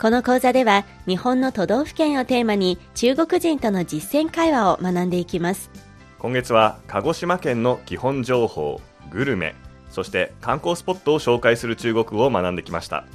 この講座では日本の都道府県をテーマに中国人との実践会話を学んでいきます。今月は鹿児島県の基本情報グルメそして観光スポットを紹介する中国語を学んできました。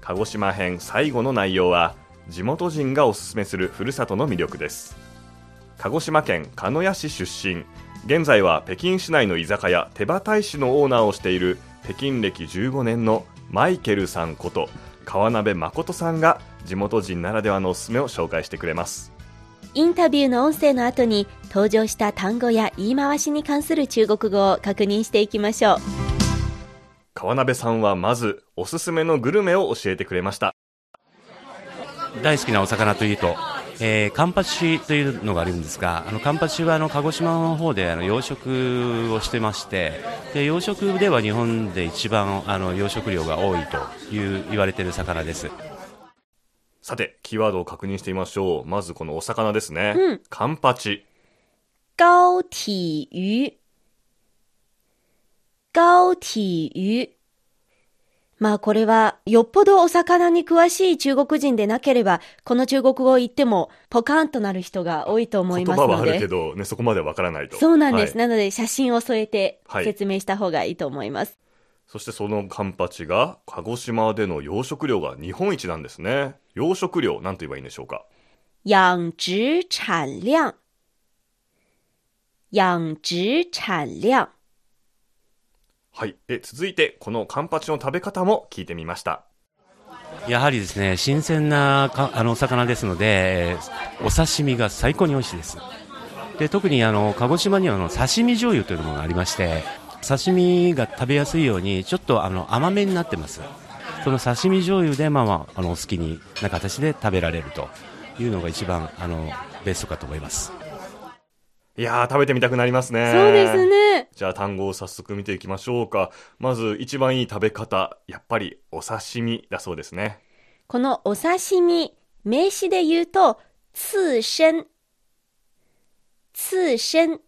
鹿児島編最後の内容は地元人がおすすめするふるさとの魅力です。鹿児島県鹿屋市出身。現在は北京市内の居酒屋手羽大使のオーナーをしている北京歴15年のマイケルさんこと川鍋誠さんが地元人ならではのおすすめを紹介してくれます。インタビューの音声の後に登場した単語や言い回しに関する中国語を確認していきましょう。川鍋さんはまずおすすめのグルメを教えてくれました。大好きなお魚というと、えー、カンパチというのがあるんですが、あのカンパチはあの鹿児島の方であの養殖をしてまして、で養殖では日本で一番あの養殖量が多いという言われている魚です。さてキーワードを確認してみましょう。まずこのお魚ですね、うん。カンパチ。高体魚高体魚まあこれはよっぽどお魚に詳しい中国人でなければこの中国語を言ってもポカーンとなる人が多いと思いますの言葉はあるけでど、ね、そこまでわからないと。そうなんです、はいなので写真を添えてはい説明した方がいいと思います、そしてそのカンパチが鹿児島での養殖量が日本一なんですね。養殖量なんと言えばいいんでしょうか？養殖产量。養殖产量はいえ続いてこのカンパチの食べ方も聞いてみましたやはりですね、新鮮なかあのお魚ですので、お刺身が最高に美味しいです。で特にあの鹿児島にはあの刺身醤油というのがありまして、刺身が食べやすいようにちょっとあの甘めになってます。その刺身醤油でまあまああのお好きにな形で食べられるというのが一番あのベストかと思います。いやー食べてみたくなりますねそうですねじゃあ単語を早速見ていきましょうかまず一番いい食べ方やっぱりお刺身だそうですねこのお刺身、名詞で言うと、刺身。刺身。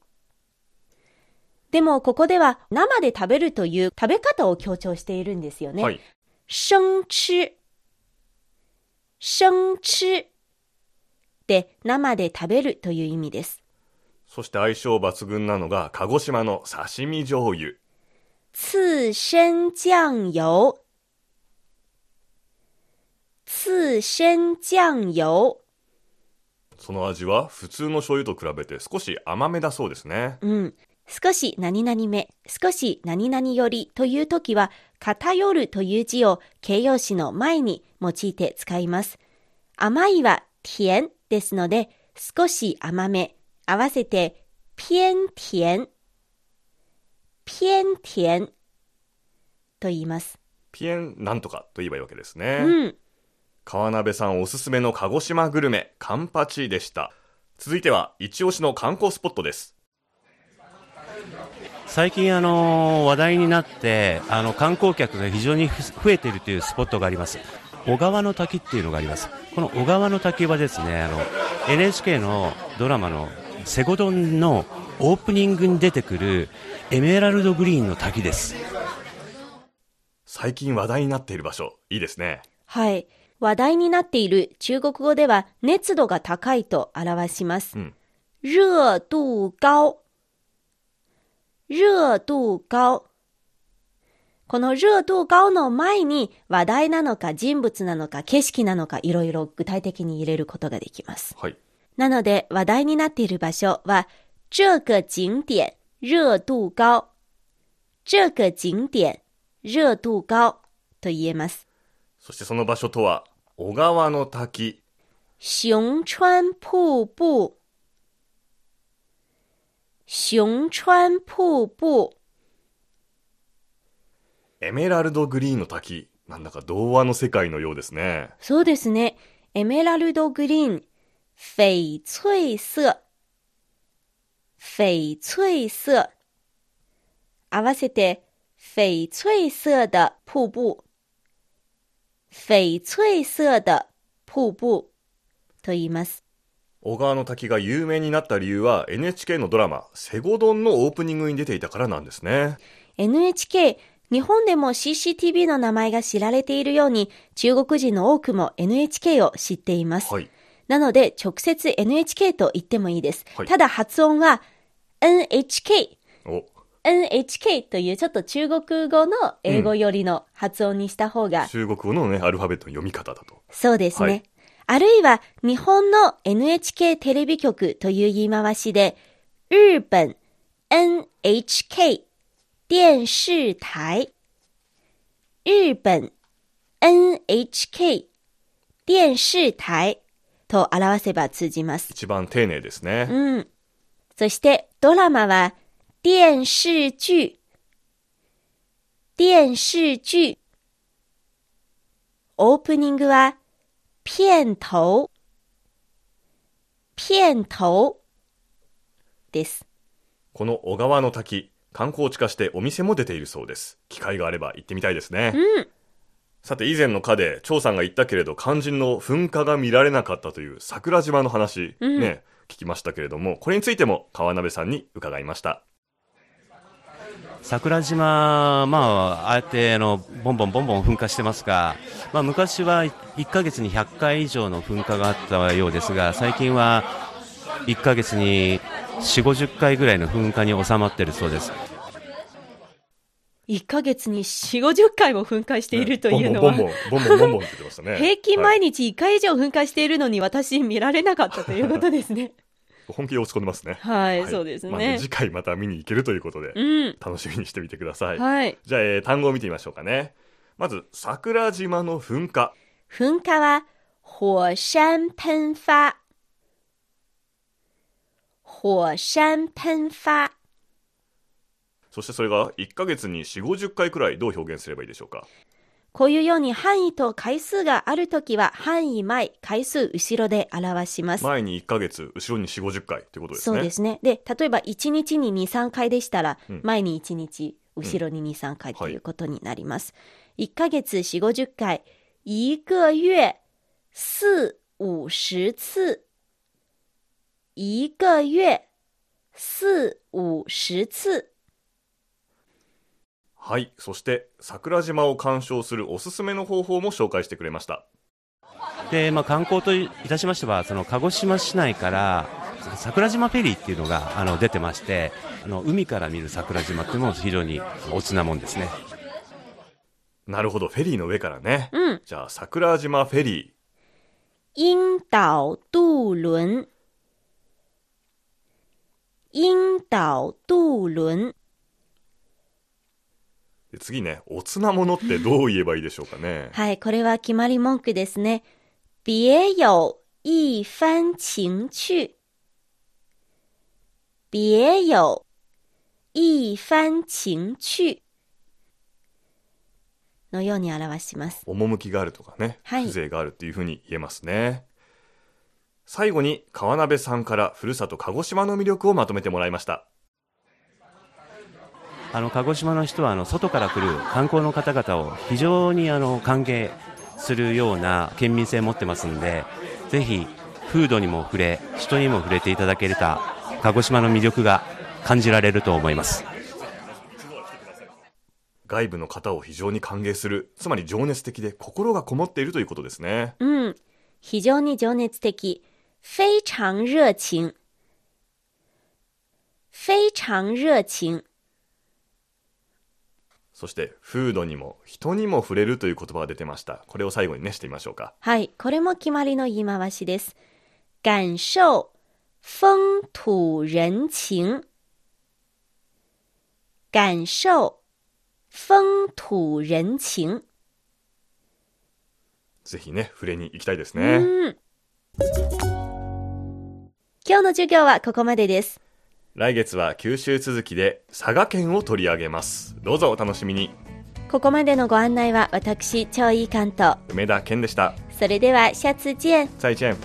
でも、ここでは生で食べるという食べ方を強調しているんですよね。はい生吃。生吃。で、生で食べるという意味です。そして相性抜群なのが鹿児島の刺身醤油刺身酱油。刺身酱油。その味は普通の醤油と比べて少し甘めだそうですねうん。少し何々め、少し何々よりというときは、偏るという字を形容詞の前に用いて使います。甘いは甜ですので、少し甘め、合わせて偏甜、偏甜。と言います。ピエンなんとかと言えばいいわけですね、うん。川鍋さんおすすめの鹿児島グルメカンパチでした。続いては一押しの観光スポットです。最近あの話題になってあの観光客が非常に増えているというスポットがあります。小川の滝っていうのがあります。この小川の滝はですねあの NHK のドラマのセゴドンのオープニングに出てくるエメラルドグリーンの滝です最近話題になっている場所いいですねはい。話題になっている中国語では熱度が高いと表します。うん熱度高。熱度高。この熱度高の前に話題なのか人物なのか景色なのかいろいろ具体的に入れることができます。はいなので話題になっている場所は、这个景点熱度高。这个景点熱度高と言えます。そしてその場所とは小川の滝熊川瀑布。熊川瀑布。エメラルドグリーンの滝なんだか童話の世界のようですねそうですね。エメラルドグリーン。翡翠色、翡翠色。合わせて、翡翠色的瀑布、翡翠色的瀑布と言います。小川の滝が有名になった理由は NHK のドラマ「セゴドン」のオープニングに出ていたからなんですね NHK、日本でも CCTV の名前が知られているように、中国人の多くも NHK を知っています。はいなので、直接 NHK と言ってもいいです。はい。ただ発音は NHK、お。NHK というちょっと中国語の英語寄りの発音にした方が、中国語のねアルファベットの読み方だと。そうですね。はい。あるいは、日本の NHK テレビ局という言い回しで、日本 NHK 電視台、日本 NHK 電視台と表せば通じます。一番丁寧ですね、うん。そして、ドラマは、電視劇。電視劇。オープニングは、片頭。片頭です。この小川の滝観光地化してお店も出ているそうです機会があれば行ってみたいですね、うん。さて以前の課で張さんが言ったけれど肝心の噴火が見られなかったという桜島の話、うん。ね聞きましたけれどもこれについても川鍋さんに伺いました。桜島、まあ、ああやってあのボンボンボンボン噴火してますが、まあ、昔は1ヶ月に100回以上の噴火があったようですが最近は1ヶ月に4 5 0回ぐらいの噴火に収まっているそうです1ヶ月に4、50回も噴火しているというのは、ボンボンボンボンボンボンボンって言ってましたね平均はい毎日1回以上噴火しているのに私見られなかったということですね。本気で落ち込んでますねはい、はいそうですまあね。次回また見に行けるということで、うん。楽しみにしてみてください、はい。じゃあ、えー単語を見てみましょうかねまず桜島の噴火噴火は、火山噴發。火山噴發。そしてそれが1ヶ月に4 5 0回くらいどう表現すればいいでしょうか？こういうように範囲と回数があるときは、範囲前、回数後ろで表します。前に1ヶ月後ろに4 5 0回ということですねそうですね。で、例えば1日に2、3回でしたら、うん前に1日、後ろに2、3回ということになります。1ヶ月4、50回、1个月4、50次。1个月4、50次。はいそして桜島を鑑賞するおすすめの方法も紹介してくれましたで、まあ、観光といたしましてはその鹿児島市内から桜島フェリーっていうのがあの出てましてあの海から見る桜島っていうのも非常におつなもんですねなるほどフェリーの上からね、うん。じゃあ桜島フェリ樱島渡輪。樱島渡輪。次ねおつなものってどう言えばいいでしょうかねはい、これは決まり文句ですね。別有一番情趣。別有一番情趣。のように表します。趣があるとかね、はい風情があるっていうふうに言えますね最後に川鍋さんからふるさと鹿児島の魅力をまとめてもらいましたあの鹿児島の人はあの外から来る観光の方々を非常にあの歓迎するような県民性を持ってますんでぜひ風土にも触れ人にも触れていただけた鹿児島の魅力が感じられると思います外部の方を非常に歓迎するつまり情熱的で心がこもっているということですねうん。非常に情熱的。非常熱情。非常熱情。そして風土にも人にも触れるという言葉が出てましたこれを最後にねしてみましょうかはい、これも決まりの言い回しです。感受風土人情。感受風土人情。ぜひね触れに行きたいですうねん。今日の授業はここまでです。来月は九州続きで佐賀県を取り上げます。どうぞお楽しみに。ここまでのご案内は私超いい関東梅田健でした。それではシャツチェン。再チェン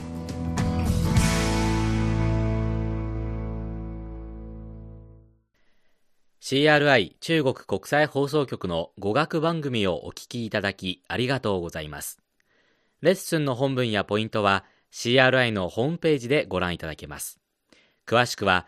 CRI 中国国際放送局の語学番組をお聞きいただきありがとうございます。レッスンの本文やポイントは CRI のホームページでご覧いただけます。詳しくは